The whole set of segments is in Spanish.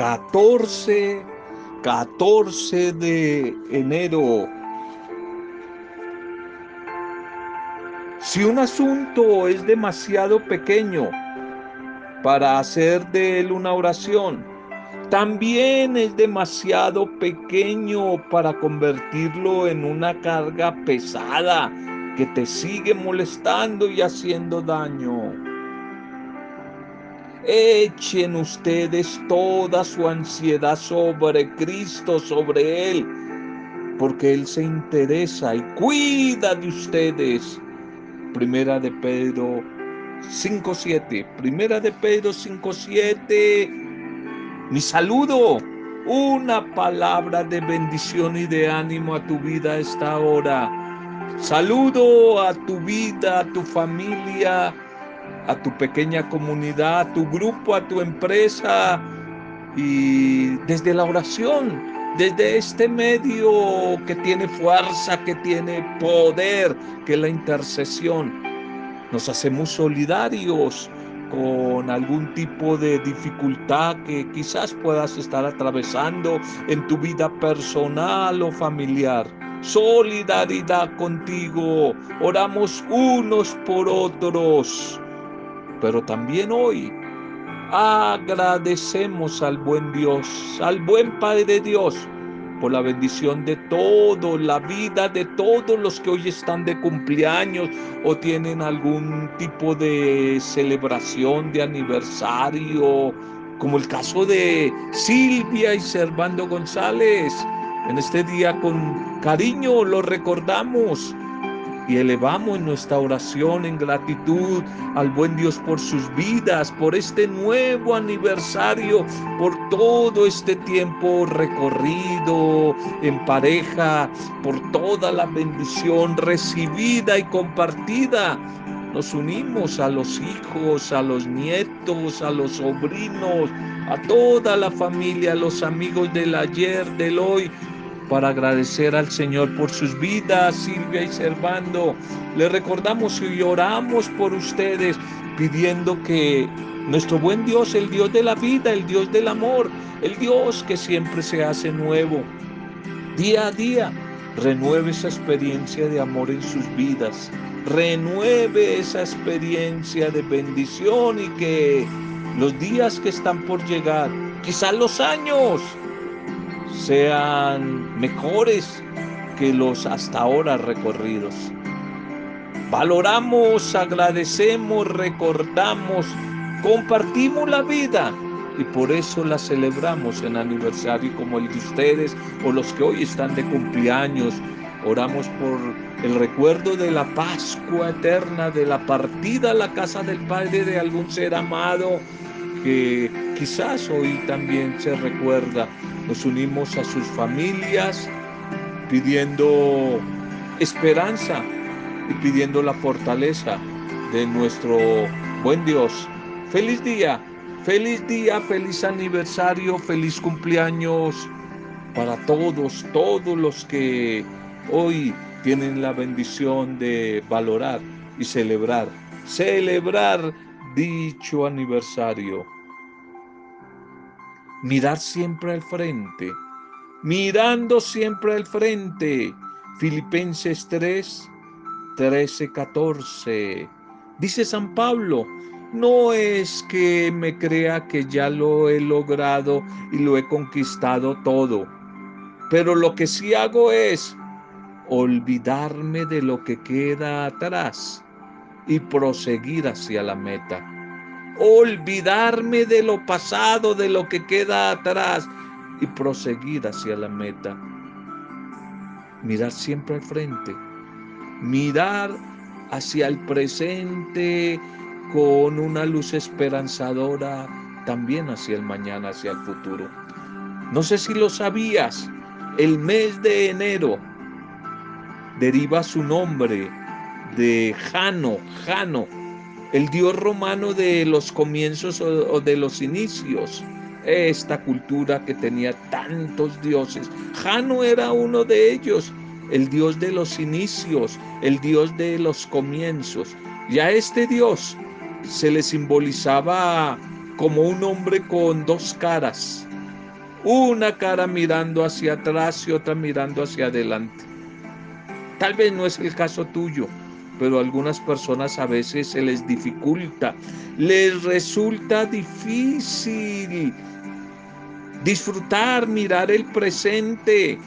14, 14 de enero. Si un asunto es demasiado pequeño para hacer de él una oración, también es demasiado pequeño para convertirlo en una carga pesada que te sigue molestando y haciendo daño. Echen ustedes toda su ansiedad sobre Cristo, sobre Él, porque Él se interesa y cuida de ustedes. Primera de Pedro 5.7. Primera de Pedro 5.7 mi saludo, una palabra de bendición y de ánimo a tu vida esta hora. Saludo a tu vida, a tu familia, a tu pequeña comunidad, a tu grupo, a tu empresa y desde la oración, desde este medio que tiene fuerza, que tiene poder, que es la intercesión. Nos hacemos solidarios con algún tipo de dificultad que quizás puedas estar atravesando en tu vida personal o familiar. Solidaridad contigo. Oramos unos por otros. Pero también hoy agradecemos al buen Dios, al buen Padre Dios por la bendición de todo, la vida de todos los que hoy están de cumpleaños o tienen algún tipo de celebración de aniversario, como el caso de Silvia y Servando González. En este día con cariño lo recordamos y elevamos nuestra oración en gratitud al buen Dios por sus vidas, por este nuevo aniversario, por todo este tiempo recorrido en pareja, por toda la bendición recibida y compartida. Nos unimos a los hijos, a los nietos, a los sobrinos, a toda la familia, a los amigos del ayer, del hoy, para agradecer al Señor por sus vidas, Silvia y Servando. Le recordamos y oramos por ustedes, pidiendo que nuestro buen Dios, el Dios de la vida, el Dios del amor, el Dios que siempre se hace nuevo, día a día, renueve esa experiencia de amor en sus vidas, renueve esa experiencia de bendición y que los días que están por llegar, quizás los años, sean mejores que los hasta ahora recorridos. Valoramos, agradecemos, recordamos, compartimos la vida y por eso la celebramos en aniversario como el de ustedes o los que hoy están de cumpleaños. Oramos por el recuerdo de la Pascua eterna, de la partida a la casa del Padre de algún ser amado que quizás hoy también se recuerda. Nos unimos a sus familias pidiendo esperanza y pidiendo la fortaleza de nuestro buen Dios. Feliz día, feliz día, feliz aniversario, feliz cumpleaños para todos, todos los que hoy tienen la bendición de valorar y celebrar, celebrar dicho aniversario. Mirar siempre al frente, mirando siempre al frente. Filipenses 3, 13, 14. Dice San Pablo, no es que me crea que ya lo he logrado y lo he conquistado todo, pero lo que sí hago es olvidarme de lo que queda atrás y proseguir hacia la meta. Olvidarme de lo pasado, de lo que queda atrás y proseguir hacia la meta. Mirar siempre al frente. Mirar hacia el presente con una luz esperanzadora también hacia el mañana, hacia el futuro. No sé si lo sabías, el mes de enero deriva su nombre de Jano, Jano, el dios romano de los comienzos o, de los inicios. Esta cultura que tenía tantos dioses. Jano era uno de ellos, el dios de los inicios, el dios de los comienzos. Y a este dios se le simbolizaba como un hombre con dos caras, una cara mirando hacia atrás y otra mirando hacia adelante. Tal vez no es el caso tuyo, pero a algunas personas a veces se les dificulta, les resulta difícil disfrutar, mirar el presente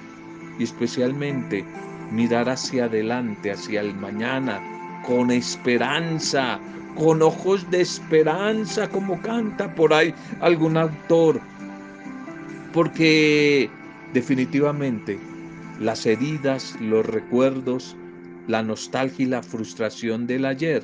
y especialmente mirar hacia adelante, hacia el mañana, con esperanza, con ojos de esperanza, como canta por ahí algún autor. Porque definitivamente las heridas, los recuerdos, la nostalgia y la frustración del ayer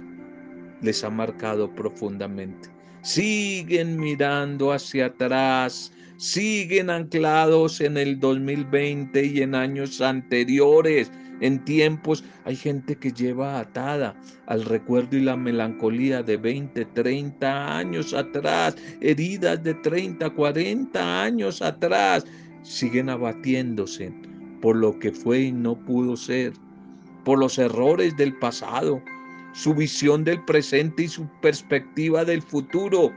les ha marcado profundamente. Siguen mirando hacia atrás, siguen anclados en el 2020 y en años anteriores, en tiempos. Hay gente que lleva atada al recuerdo y la melancolía de 20, 30 años atrás, heridas de 30, 40 años atrás. Siguen abatiéndose por lo que fue y no pudo ser, por los errores del pasado, su visión del presente y su perspectiva del futuro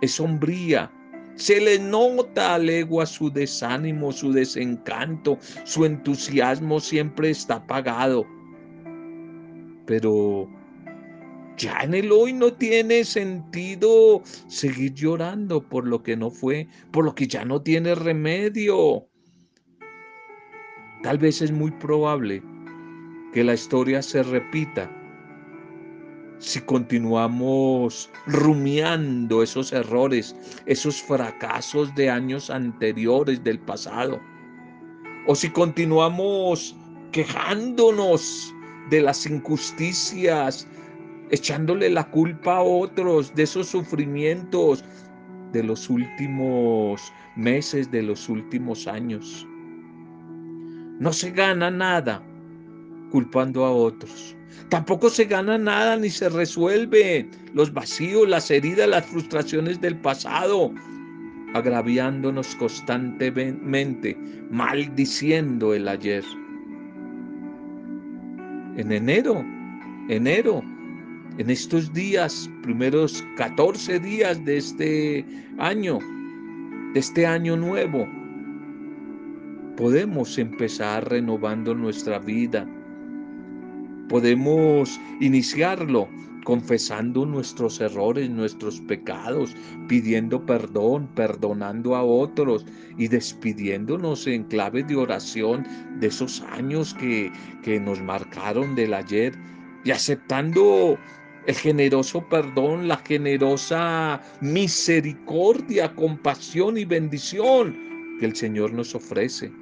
es sombría. Se le nota a legua su desánimo, su desencanto, su entusiasmo siempre está apagado. Pero ya en el hoy no tiene sentido seguir llorando por lo que no fue, por lo que ya no tiene remedio. Tal vez es muy probable que la historia se repita si continuamos rumiando esos errores, esos fracasos de años anteriores del pasado, o si continuamos quejándonos de las injusticias, echándole la culpa a otros de esos sufrimientos de los últimos meses, de los últimos años. No se gana nada culpando a otros. Tampoco se gana nada ni se resuelve los vacíos, las heridas, las frustraciones del pasado, agraviándonos constantemente, maldiciendo el ayer. En enero, enero, en estos días, primeros 14 días de este año, de este año nuevo, podemos empezar renovando nuestra vida. Podemos iniciarlo confesando nuestros errores, nuestros pecados, pidiendo perdón, perdonando a otros y despidiéndonos en clave de oración de esos años que, que nos marcaron del ayer y aceptando el generoso perdón, la generosa misericordia, compasión y bendición que el Señor nos ofrece.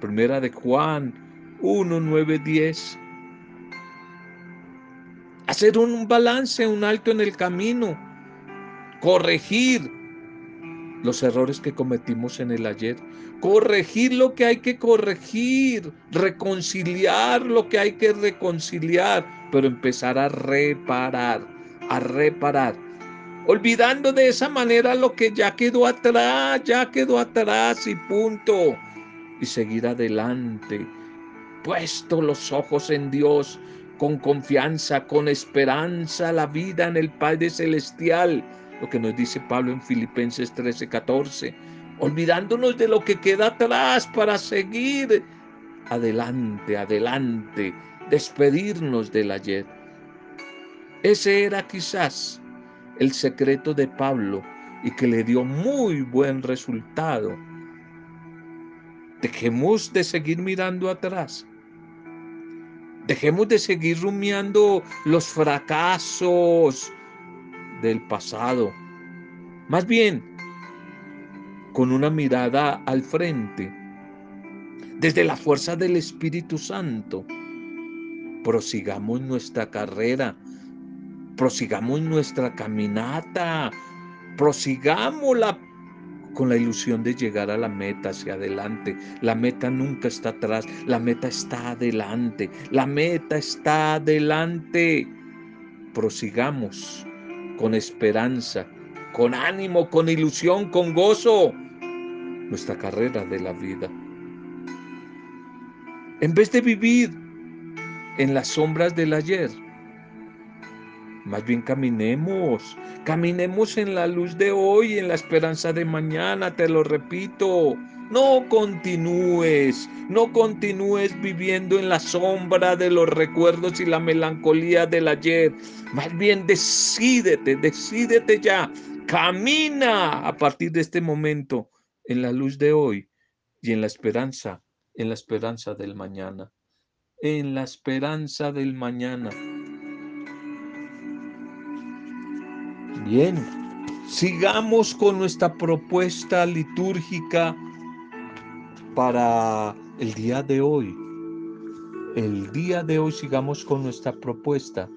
Primera de Juan 1, 9, 10. Hacer un balance, un alto en el camino. Corregir los errores que cometimos en el ayer. Corregir lo que hay que corregir. Reconciliar lo que hay que reconciliar. Pero empezar a reparar, a reparar. Olvidando de esa manera lo que ya quedó atrás, ya quedó atrás y punto y seguir adelante, puesto los ojos en Dios, con confianza, con esperanza, la vida en el Padre Celestial, lo que nos dice Pablo en Filipenses 13, 14, olvidándonos de lo que queda atrás para seguir adelante, adelante, despedirnos del ayer. Ese era quizás el secreto de Pablo y que le dio muy buen resultado Dejemos de seguir mirando atrás. Dejemos de seguir rumiando los fracasos del pasado. Más bien, con una mirada al frente, desde la fuerza del Espíritu Santo, prosigamos nuestra carrera, prosigamos nuestra caminata, prosigamos la con la ilusión de llegar a la meta hacia adelante. La meta nunca está atrás, la meta está adelante, la meta está adelante. Prosigamos con esperanza, con ánimo, con ilusión, con gozo nuestra carrera de la vida. En vez de vivir en las sombras del ayer, Más bien caminemos, caminemos en la luz de hoy, en la esperanza de mañana, te lo repito. No continúes, no continúes viviendo en la sombra de los recuerdos y la melancolía del ayer. Más bien decídete, decídete ya. Camina a partir de este momento en la luz de hoy y en la esperanza, en la esperanza del mañana. En la esperanza del mañana. Bien, sigamos con nuestra propuesta litúrgica para el día de hoy. El día de hoy sigamos con nuestra propuesta.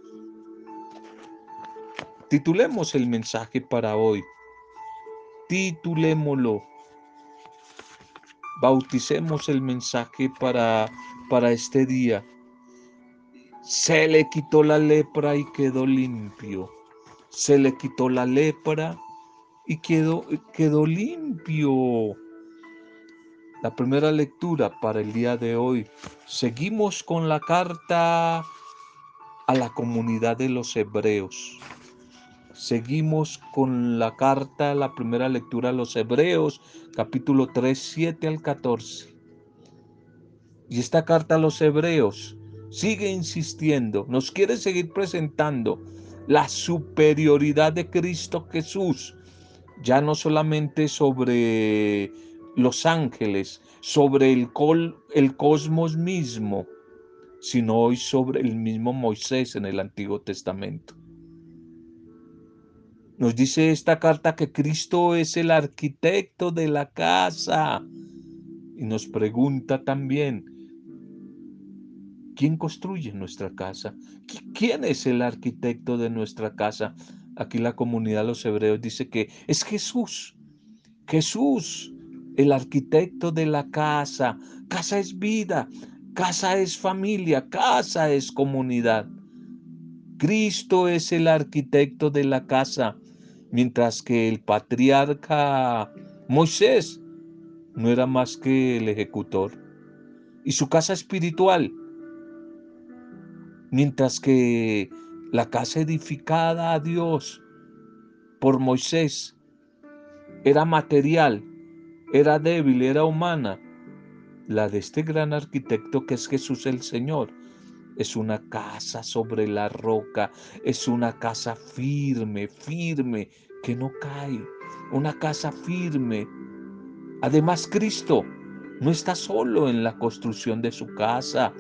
Titulemos el mensaje para hoy. Titulémoslo. Bauticemos el mensaje para, para este día. Se le quitó la lepra y quedó limpio se le quitó la lepra y quedó, quedó limpio. La primera lectura para el día de hoy. Seguimos con la carta a la comunidad de los hebreos. Seguimos con la carta, la primera lectura a los hebreos, capítulo 3, 7 al 14. Y esta carta a los hebreos sigue insistiendo, nos quiere seguir presentando la superioridad de Cristo Jesús, ya no solamente sobre los ángeles, sobre el, el cosmos mismo, sino hoy sobre el mismo Moisés en el Antiguo Testamento. Nos dice esta carta que Cristo es el arquitecto de la casa y nos pregunta también, ¿Quién construye nuestra casa? ¿Quién es el arquitecto de nuestra casa? Aquí la comunidad de los hebreos dice que es Jesús. Jesús, el arquitecto de la casa. Casa es vida, casa es familia, casa es comunidad. Cristo es el arquitecto de la casa, mientras que el patriarca Moisés no era más que el ejecutor. Y su casa espiritual Mientras que la casa edificada a Dios por Moisés era material, era débil, era humana. La de este gran arquitecto que es Jesús el Señor es una casa sobre la roca, es una casa firme, firme, que no cae, una casa firme. Además, Cristo no está solo en la construcción de su casa,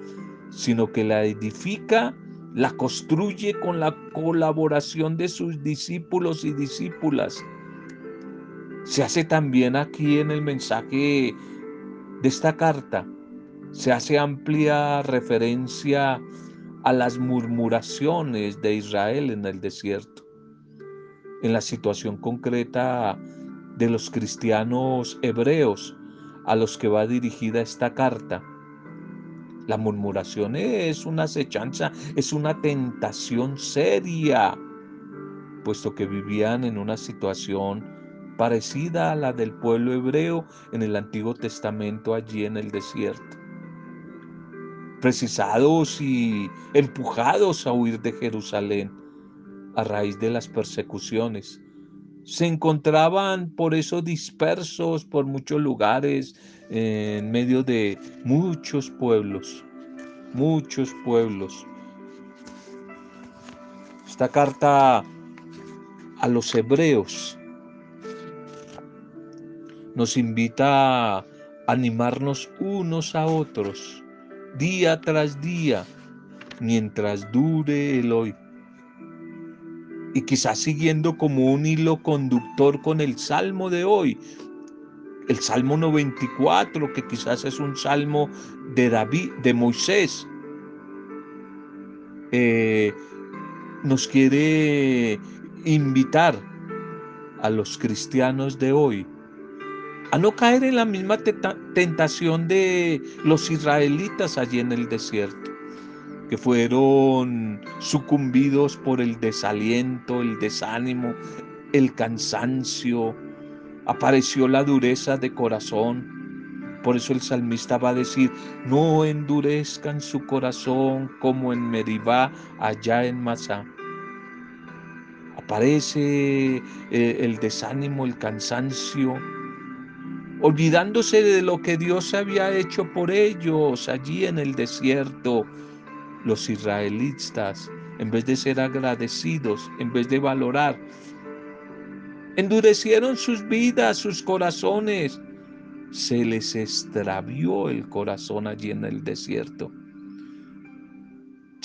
sino que la edifica, la construye con la colaboración de sus discípulos y discípulas. Se hace también aquí en el mensaje de esta carta, se hace amplia referencia a las murmuraciones de Israel en el desierto, en la situación concreta de los cristianos hebreos a los que va dirigida esta carta la murmuración es una acechanza, es una tentación seria, puesto que vivían en una situación parecida a la del pueblo hebreo en el Antiguo Testamento allí en el desierto. Precisados y empujados a huir de Jerusalén a raíz de las persecuciones. Se encontraban por eso dispersos por muchos lugares, en medio de muchos pueblos, muchos pueblos. Esta carta a los hebreos nos invita a animarnos unos a otros día tras día mientras dure el hoy. Y quizás siguiendo como un hilo conductor con el salmo de hoy, el Salmo 94, que quizás es un salmo de David, de Moisés, eh, nos quiere invitar a los cristianos de hoy a no caer en la misma tentación de los israelitas allí en el desierto, que fueron sucumbidos por el desaliento, el desánimo, el cansancio, apareció la dureza de corazón. Por eso el salmista va a decir, no endurezcan su corazón como en Meribá, allá en Masá. aparece eh, el desánimo, el cansancio, olvidándose de lo que Dios había hecho por ellos allí en el desierto. Los israelitas, en vez de ser agradecidos, en vez de valorar, endurecieron sus vidas, sus corazones. Se les extravió el corazón allí en el desierto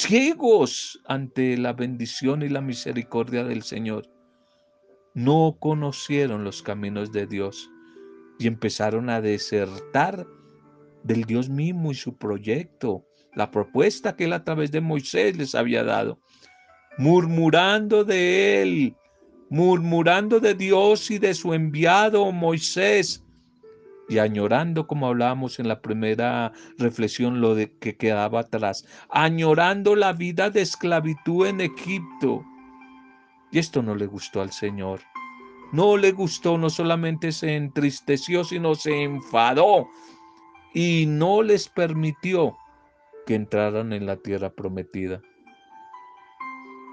ciegos ante la bendición y la misericordia del Señor. No conocieron los caminos de Dios y empezaron a desertar del Dios mismo y su proyecto, la propuesta que él a través de Moisés les había dado, murmurando de él, murmurando de Dios y de su enviado Moisés, y añorando, como hablábamos en la primera reflexión, lo de que quedaba atrás, añorando la vida de esclavitud en Egipto. Y esto no le gustó al Señor. No le gustó, no solamente se entristeció, sino se enfadó y no les permitió que entraran en la tierra prometida.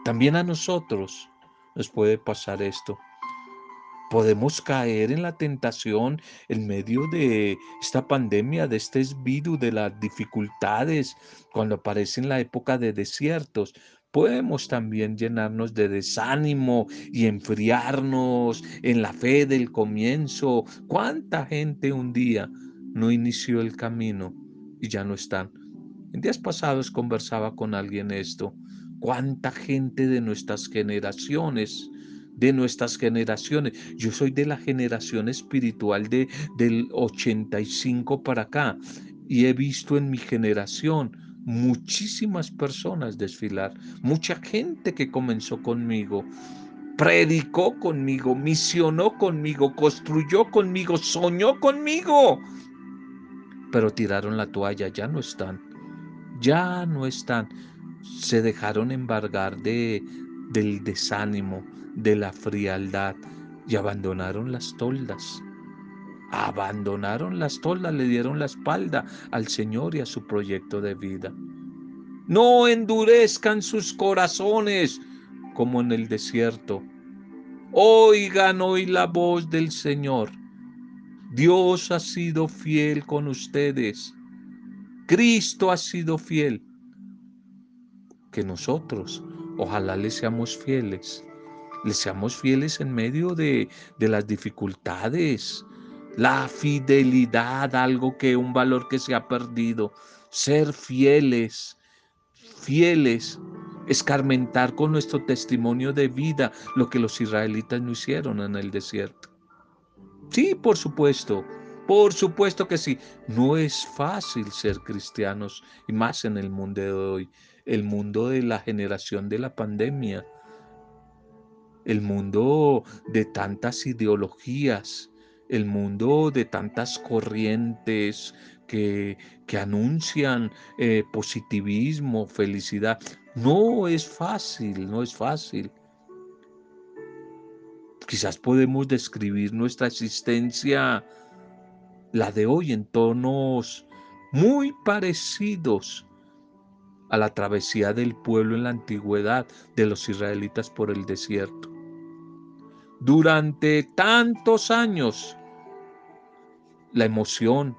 También a nosotros nos puede pasar esto. Podemos caer en la tentación en medio de esta pandemia, de este virus, de las dificultades, cuando aparece en la época de desiertos. Podemos también llenarnos de desánimo y enfriarnos en la fe del comienzo. ¿Cuánta gente un día no inició el camino y ya no están? En días pasados conversaba con alguien esto. ¿Cuánta gente de nuestras generaciones de nuestras generaciones. Yo soy de la generación espiritual de, del 85 para acá y he visto en mi generación muchísimas personas desfilar, mucha gente que comenzó conmigo, predicó conmigo, misionó conmigo, construyó conmigo, soñó conmigo, pero tiraron la toalla, ya no están, ya no están, se dejaron embargar de, del desánimo, de la frialdad y abandonaron las toldas. Abandonaron las toldas, le dieron la espalda al Señor y a su proyecto de vida. No endurezcan sus corazones como en el desierto. Oigan hoy la voz del Señor. Dios ha sido fiel con ustedes. Cristo ha sido fiel. Que nosotros ojalá le seamos fieles le seamos fieles en medio de, de las dificultades. La fidelidad, algo que un valor que se ha perdido. Ser fieles, fieles, escarmentar con nuestro testimonio de vida lo que los israelitas no hicieron en el desierto. Sí, por supuesto, por supuesto que sí. No es fácil ser cristianos y más en el mundo de hoy, el mundo de la generación de la pandemia el mundo de tantas ideologías, el mundo de tantas corrientes que, que anuncian eh, positivismo, felicidad. No es fácil, no es fácil. Quizás podemos describir nuestra existencia, la de hoy, en tonos muy parecidos a la travesía del pueblo en la antigüedad de los israelitas por el desierto durante tantos años. La emoción,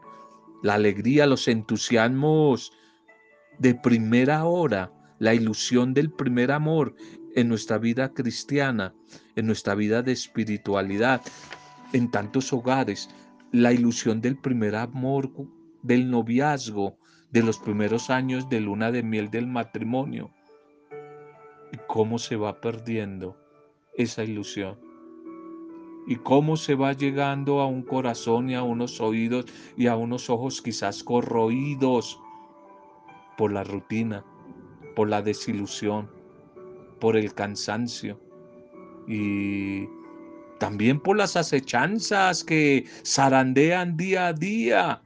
la alegría, los entusiasmos de primera hora, la ilusión del primer amor en nuestra vida cristiana, en nuestra vida de espiritualidad, en tantos hogares, la ilusión del primer amor, del noviazgo, de los primeros años de luna de miel del matrimonio. ¿Y cómo se va perdiendo esa ilusión? y cómo se va llegando a un corazón y a unos oídos y a unos ojos quizás corroídos por la rutina, por la desilusión, por el cansancio y también por las acechanzas que zarandean día a día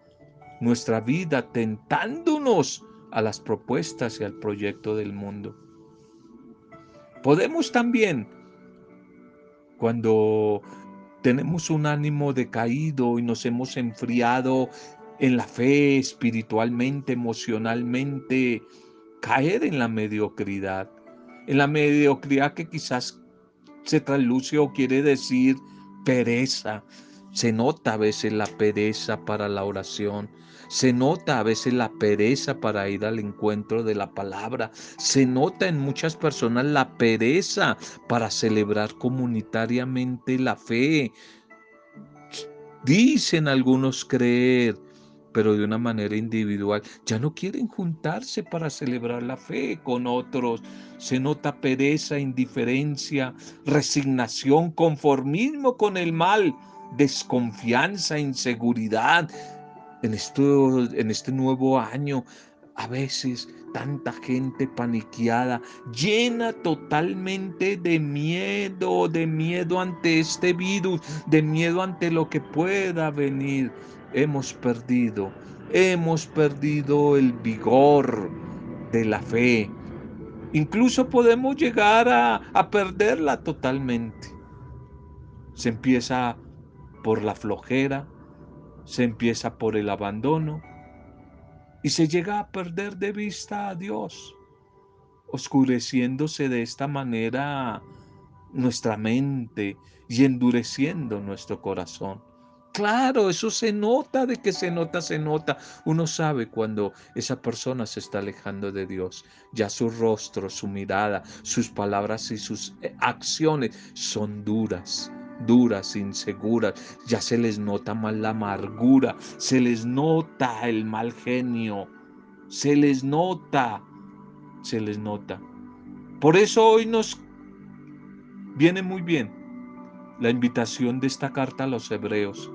nuestra vida, tentándonos a las propuestas y al proyecto del mundo. Podemos también, cuando tenemos un ánimo decaído y nos hemos enfriado en la fe, espiritualmente, emocionalmente, caer en la mediocridad, en la mediocridad que quizás se trasluce o quiere decir pereza. Se nota a veces la pereza para la oración. Se nota a veces la pereza para ir al encuentro de la palabra. Se nota en muchas personas la pereza para celebrar comunitariamente la fe. Dicen algunos creer, pero de una manera individual. Ya no quieren juntarse para celebrar la fe con otros. Se nota pereza, indiferencia, resignación, conformismo con el mal, desconfianza, inseguridad. En, esto, en este nuevo año, a veces tanta gente paniqueada, llena totalmente de miedo, de miedo ante este virus, de miedo ante lo que pueda venir hemos perdido, hemos perdido el vigor de la fe. Incluso podemos llegar a, a perderla totalmente. Se empieza por la flojera, se empieza por el abandono y se llega a perder de vista a Dios, oscureciéndose de esta manera nuestra mente y endureciendo nuestro corazón. Claro, eso se nota, de que se nota, se nota. Uno sabe cuando esa persona se está alejando de Dios. Ya su rostro, su mirada, sus palabras y sus eh, acciones son duras, duras, inseguras. Ya se les nota más la amargura, se les nota el mal genio, se les nota, se les nota. Por eso hoy nos viene muy bien la invitación de esta carta a los hebreos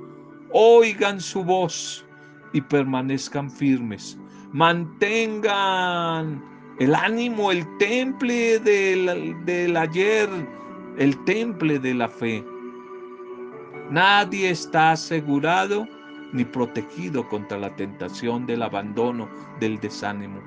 oigan su voz y permanezcan firmes. Mantengan el ánimo, el temple del, del, ayer, el temple de la fe. Nadie está asegurado ni protegido contra la tentación del abandono, del desánimo.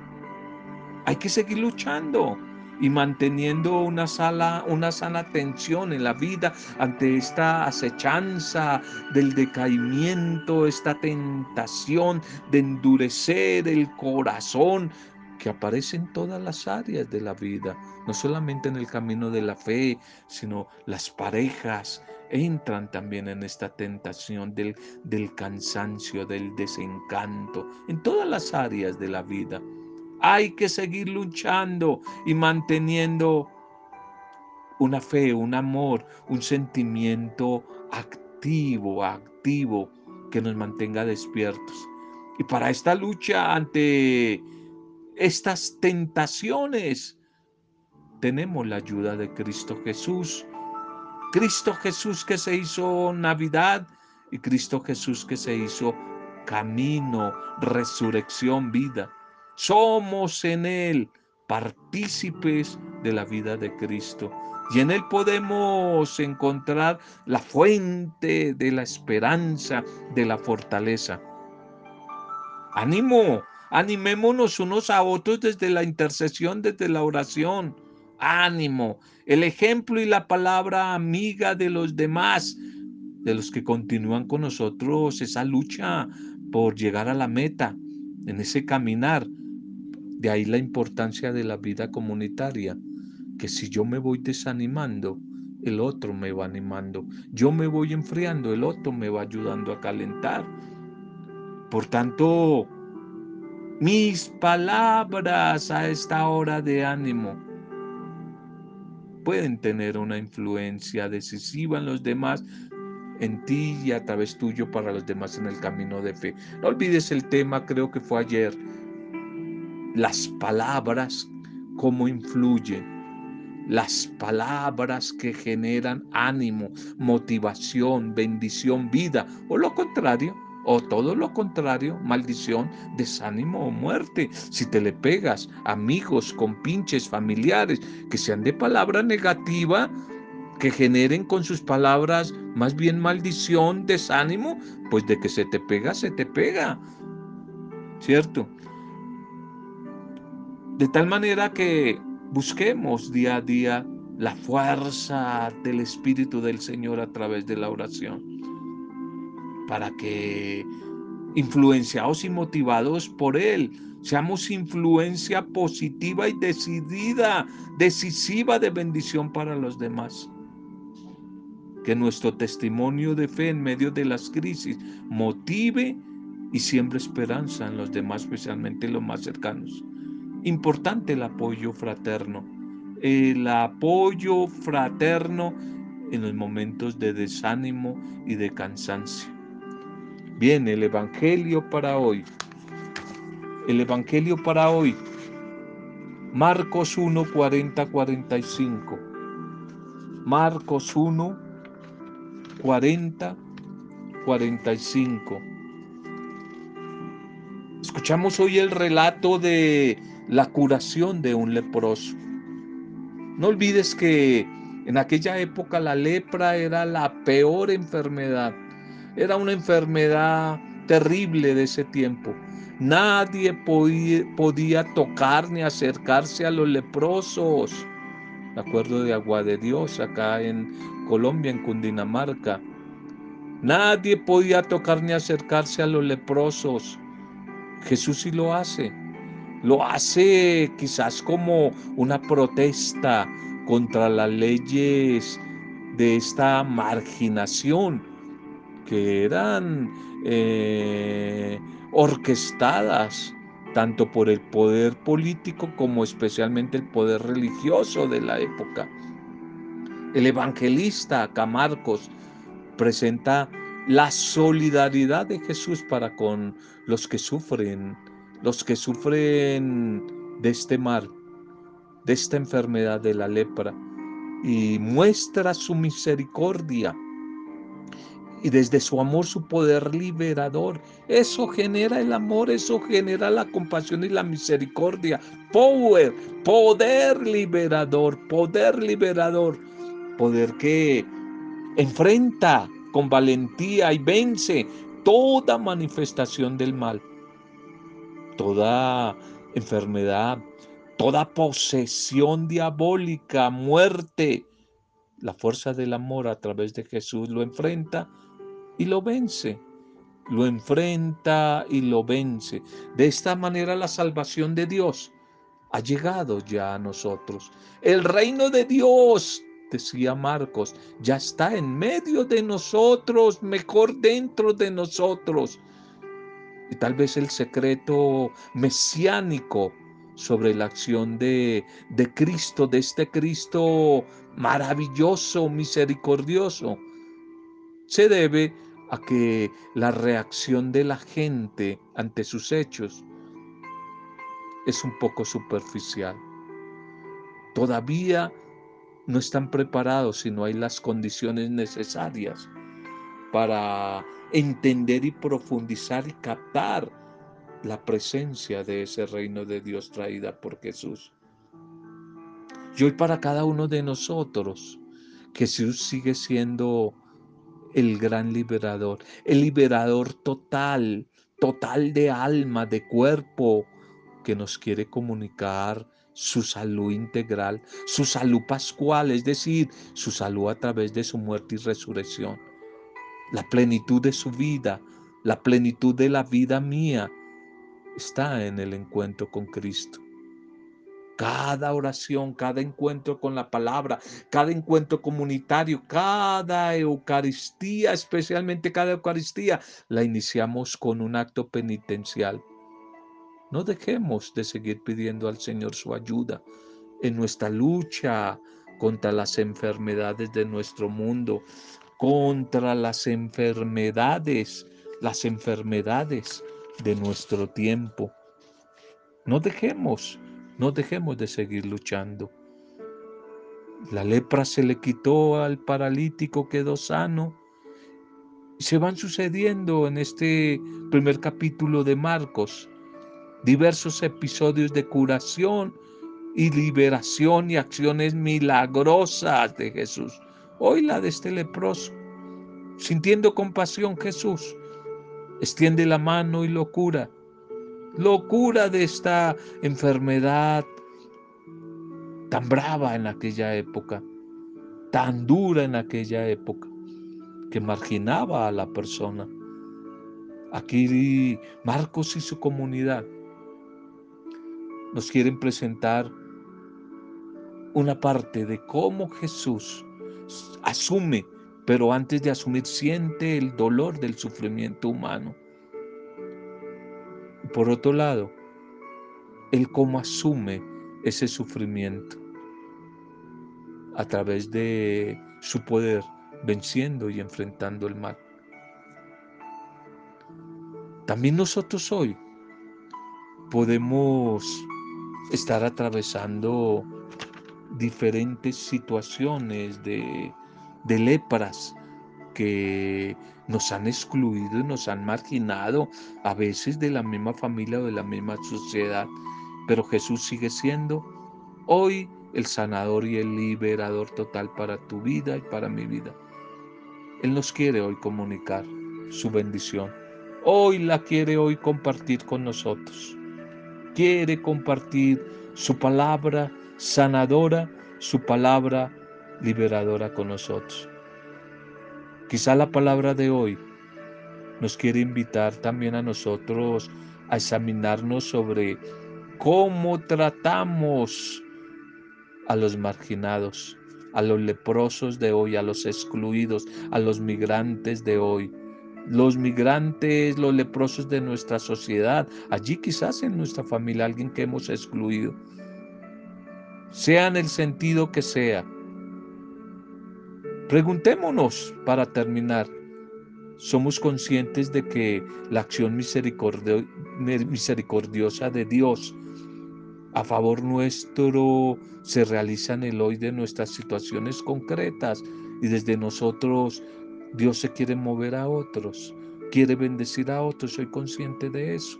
Hay que seguir luchando y manteniendo una, sala, una sana tensión en la vida ante esta acechanza del decaimiento, esta tentación de endurecer el corazón que aparece en todas las áreas de la vida, no solamente en el camino de la fe, sino las parejas entran también en esta tentación del, del cansancio, del desencanto, en todas las áreas de la vida. Hay que seguir luchando y manteniendo una fe, un amor, un sentimiento activo, activo, que nos mantenga despiertos. Y para esta lucha ante estas tentaciones, tenemos la ayuda de Cristo Jesús. Cristo Jesús que se hizo Navidad y Cristo Jesús que se hizo camino, resurrección, vida. Somos en Él partícipes de la vida de Cristo. Y en Él podemos encontrar la fuente de la esperanza, de la fortaleza. Ánimo, animémonos unos a otros desde la intercesión, desde la oración. Ánimo, el ejemplo y la palabra amiga de los demás, de los que continúan con nosotros esa lucha por llegar a la meta, en ese caminar de ahí la importancia de la vida comunitaria, que si yo me voy desanimando, el otro me va animando. Yo me voy enfriando, el otro me va ayudando a calentar. Por tanto, mis palabras a esta hora de ánimo pueden tener una influencia decisiva en los demás, en ti y a través tuyo para los demás en el camino de fe. No olvides el tema, creo que fue ayer, las palabras, cómo influyen, las palabras que generan ánimo, motivación, bendición, vida, o lo contrario, o todo lo contrario, maldición, desánimo o muerte. Si te le pegas amigos, compinches, familiares que sean de palabra negativa, que generen con sus palabras más bien maldición, desánimo, pues de que se te pega, se te pega. ¿Cierto? De tal manera que busquemos día a día la fuerza del Espíritu del Señor a través de la oración, para que influenciados y motivados por Él, seamos influencia positiva y decidida, decisiva de bendición para los demás. que nuestro testimonio de fe en medio de las crisis motive y siembre esperanza en los demás, especialmente los más cercanos. Importante el apoyo fraterno, el apoyo fraterno en los momentos de desánimo y de cansancio. Bien, el Evangelio para hoy. El Evangelio para hoy. Marcos 1, 40, 45. Marcos 1, 40, 45. Escuchamos hoy el relato de la curación de un leproso. No olvides que en aquella época la lepra era la peor enfermedad. Era una enfermedad terrible de ese tiempo. Nadie podía, tocar ni acercarse a los leprosos. Me acuerdo de Agua de Dios acá en Colombia, en Cundinamarca. Nadie podía tocar ni acercarse a los leprosos. Jesús sí lo hace. Lo hace quizás como una protesta contra las leyes de esta marginación que eran eh, orquestadas tanto por el poder político como especialmente el poder religioso de la época. El evangelista acá Marcos presenta la solidaridad de Jesús para con los que sufren, los que sufren de este mal, de esta enfermedad de la lepra, y muestra su misericordia y desde su amor su poder liberador. Eso genera el amor, eso genera la compasión y la misericordia. Power, poder liberador, poder liberador, poder que enfrenta con valentía y vence toda manifestación del mal, toda enfermedad, toda posesión diabólica, muerte. La fuerza del amor a través de Jesús lo enfrenta y lo vence. Lo enfrenta y lo vence. De esta manera la salvación de Dios ha llegado ya a nosotros. El reino de Dios, decía Marcos, ya está en medio de nosotros, mejor dentro de nosotros. Y tal vez el secreto mesiánico sobre la acción de, de Cristo, de este Cristo maravilloso, misericordioso, se debe a que la reacción de la gente ante sus hechos es un poco superficial. Todavía no están preparados si no hay las condiciones necesarias para entender y profundizar y captar la presencia de ese reino de Dios traída por Jesús. Y hoy para cada uno de nosotros, Jesús sigue siendo el gran liberador, el liberador total, total de alma, de cuerpo, que nos quiere comunicar su salud integral, su salud pascual, es decir, su salud a través de su muerte y resurrección, la plenitud de su vida, la plenitud de la vida mía, está en el encuentro con Cristo. Cada oración, cada encuentro con la palabra, cada encuentro comunitario, cada Eucaristía, especialmente cada Eucaristía, la iniciamos con un acto penitencial. No dejemos de seguir pidiendo al Señor su ayuda en nuestra lucha contra las enfermedades de nuestro mundo, contra las enfermedades, las enfermedades de nuestro tiempo. No dejemos no dejemos de seguir luchando. La lepra se le quitó al paralítico, quedó sano. Se van sucediendo en este primer capítulo de Marcos diversos episodios de curación y liberación y acciones milagrosas de Jesús. Hoy la de este leproso. Sintiendo compasión Jesús, extiende la mano y lo cura locura de esta enfermedad tan brava en aquella época, tan dura en aquella época, que marginaba a la persona. Aquí Marcos y su comunidad nos quieren presentar una parte de cómo Jesús asume pero antes de asumir siente el dolor del sufrimiento humano. Por otro lado, Él cómo asume ese sufrimiento a través de su poder, venciendo y enfrentando el mal. También nosotros hoy podemos estar atravesando diferentes situaciones de, de lepras que nos han excluido y nos han marginado a veces de la misma familia o de la misma sociedad. Pero Jesús sigue siendo hoy el sanador y el liberador total para tu vida y para mi vida. Él nos quiere hoy comunicar su bendición. Hoy la quiere hoy compartir con nosotros. Quiere compartir su palabra sanadora, su palabra liberadora con nosotros. Quizá la palabra de hoy nos quiere invitar también a nosotros a examinarnos sobre cómo tratamos a los marginados, a los leprosos de hoy, a los excluidos, a los migrantes de hoy. Los migrantes, los leprosos de nuestra sociedad, allí quizás en nuestra familia, alguien que hemos excluido, sea en el sentido que sea. Preguntémonos para terminar, ¿somos conscientes de que la acción misericordiosa de Dios a favor nuestro se realiza en el hoy de nuestras situaciones concretas y desde nosotros Dios se quiere mover a otros, quiere bendecir a otros, soy consciente de eso.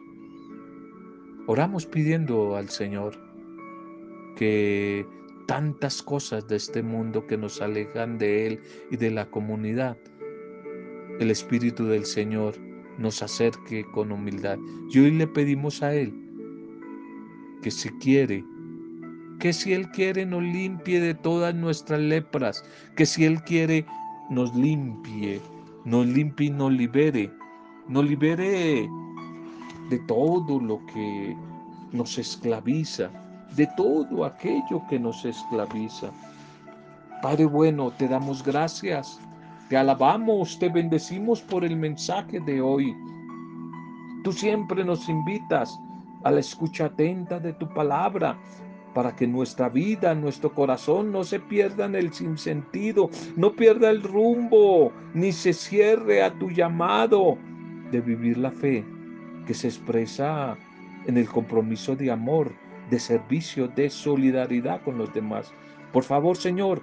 Oramos pidiendo al Señor que tantas cosas de este mundo que nos alejan de Él y de la comunidad, el Espíritu del Señor nos acerque con humildad. Y hoy le pedimos a Él que si quiere, que si Él quiere nos limpie de todas nuestras lepras, que si Él quiere nos limpie, nos limpie y nos libere, nos libere de todo lo que nos esclaviza, de todo aquello que nos esclaviza. Padre bueno, te damos gracias, te alabamos, te bendecimos por el mensaje de hoy. Tú siempre nos invitas a la escucha atenta de tu palabra, para que nuestra vida, nuestro corazón no se pierda en el sinsentido, no pierda el rumbo, ni se cierre a tu llamado de vivir la fe que se expresa en el compromiso de amor, de servicio, de solidaridad con los demás. Por favor, Señor,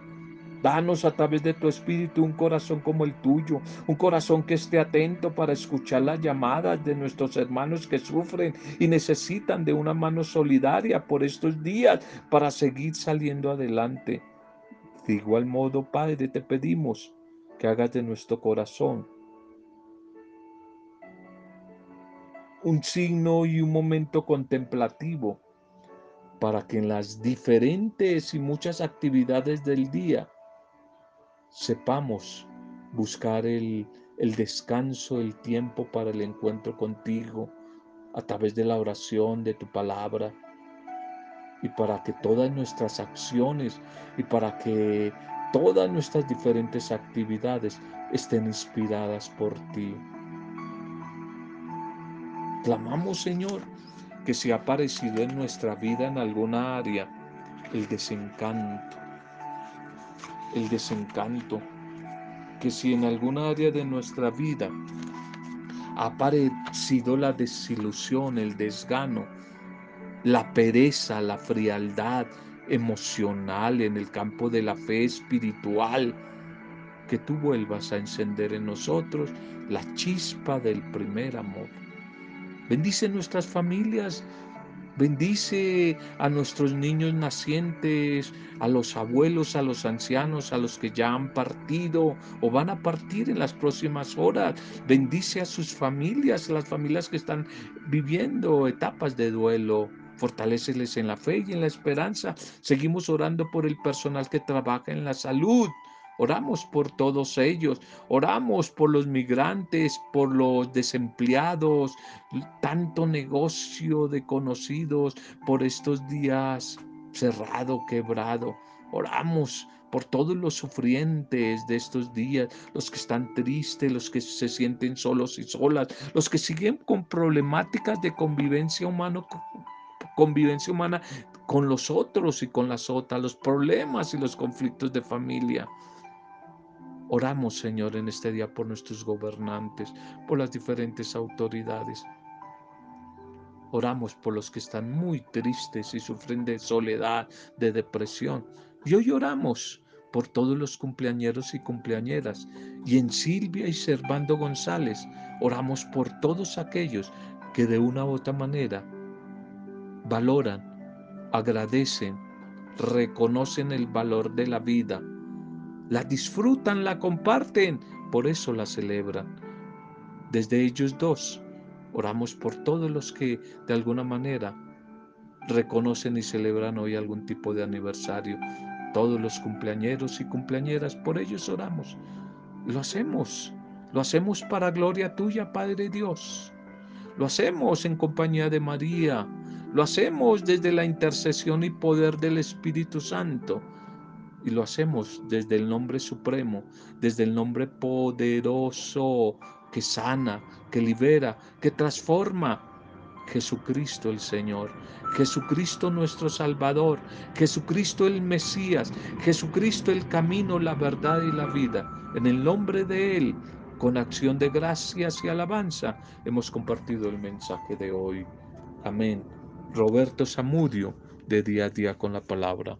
Danos a través de tu espíritu un corazón como el tuyo, un corazón que esté atento para escuchar las llamadas de nuestros hermanos que sufren y necesitan de una mano solidaria por estos días para seguir saliendo adelante. De igual modo, Padre, te pedimos que hagas de nuestro corazón un signo y un momento contemplativo para que en las diferentes y muchas actividades del día sepamos buscar el, descanso, el tiempo para el encuentro contigo a través de la oración, de tu palabra, y para que todas nuestras acciones y para que todas nuestras diferentes actividades estén inspiradas por ti. Clamamos, Señor, que si ha aparecido en nuestra vida en alguna área el desencanto, el desencanto, que si en alguna área de nuestra vida ha aparecido la desilusión, el desgano, la pereza, la frialdad emocional en el campo de la fe espiritual, que tú vuelvas a encender en nosotros la chispa del primer amor. Bendice nuestras familias, Bendice a nuestros niños nacientes, a los abuelos, a los ancianos, a los que ya han partido o van a partir en las próximas horas. Bendice a sus familias, a las familias que están viviendo etapas de duelo. Fortaléceles en la fe y en la esperanza. Seguimos orando por el personal que trabaja en la salud. Oramos por todos ellos, oramos por los migrantes, por los desempleados, tanto negocio de conocidos por estos días cerrado, quebrado. Oramos por todos los sufrientes de estos días, los que están tristes, los que se sienten solos y solas, los que siguen con problemáticas de convivencia humana, convivencia humana con los otros y con las otras, los problemas y los conflictos de familia. Oramos, Señor, en este día por nuestros gobernantes, por las diferentes autoridades. Oramos por los que están muy tristes y sufren de soledad, de depresión. Y hoy oramos por todos los cumpleañeros y cumpleañeras. Y en Silvia y Servando González oramos por todos aquellos que de una u otra manera valoran, agradecen, reconocen el valor de la vida, la disfrutan, la comparten, por eso la celebran. Desde ellos dos Oramos por todos los que de alguna manera reconocen y celebran hoy algún tipo de aniversario. Todos los cumpleañeros y cumpleañeras, por ellos oramos. Lo hacemos, lo hacemos para gloria tuya, Padre Dios. Lo hacemos en compañía de María. Lo hacemos desde la intercesión y poder del Espíritu Santo. Y lo hacemos desde el nombre supremo, desde el nombre poderoso que sana, que libera, que transforma. Jesucristo el Señor, Jesucristo nuestro Salvador, Jesucristo el Mesías, Jesucristo el camino, la verdad y la vida. En el nombre de Él, con acción de gracias y alabanza, hemos compartido el mensaje de hoy. Amén. Roberto Zamudio, de día a día con la palabra.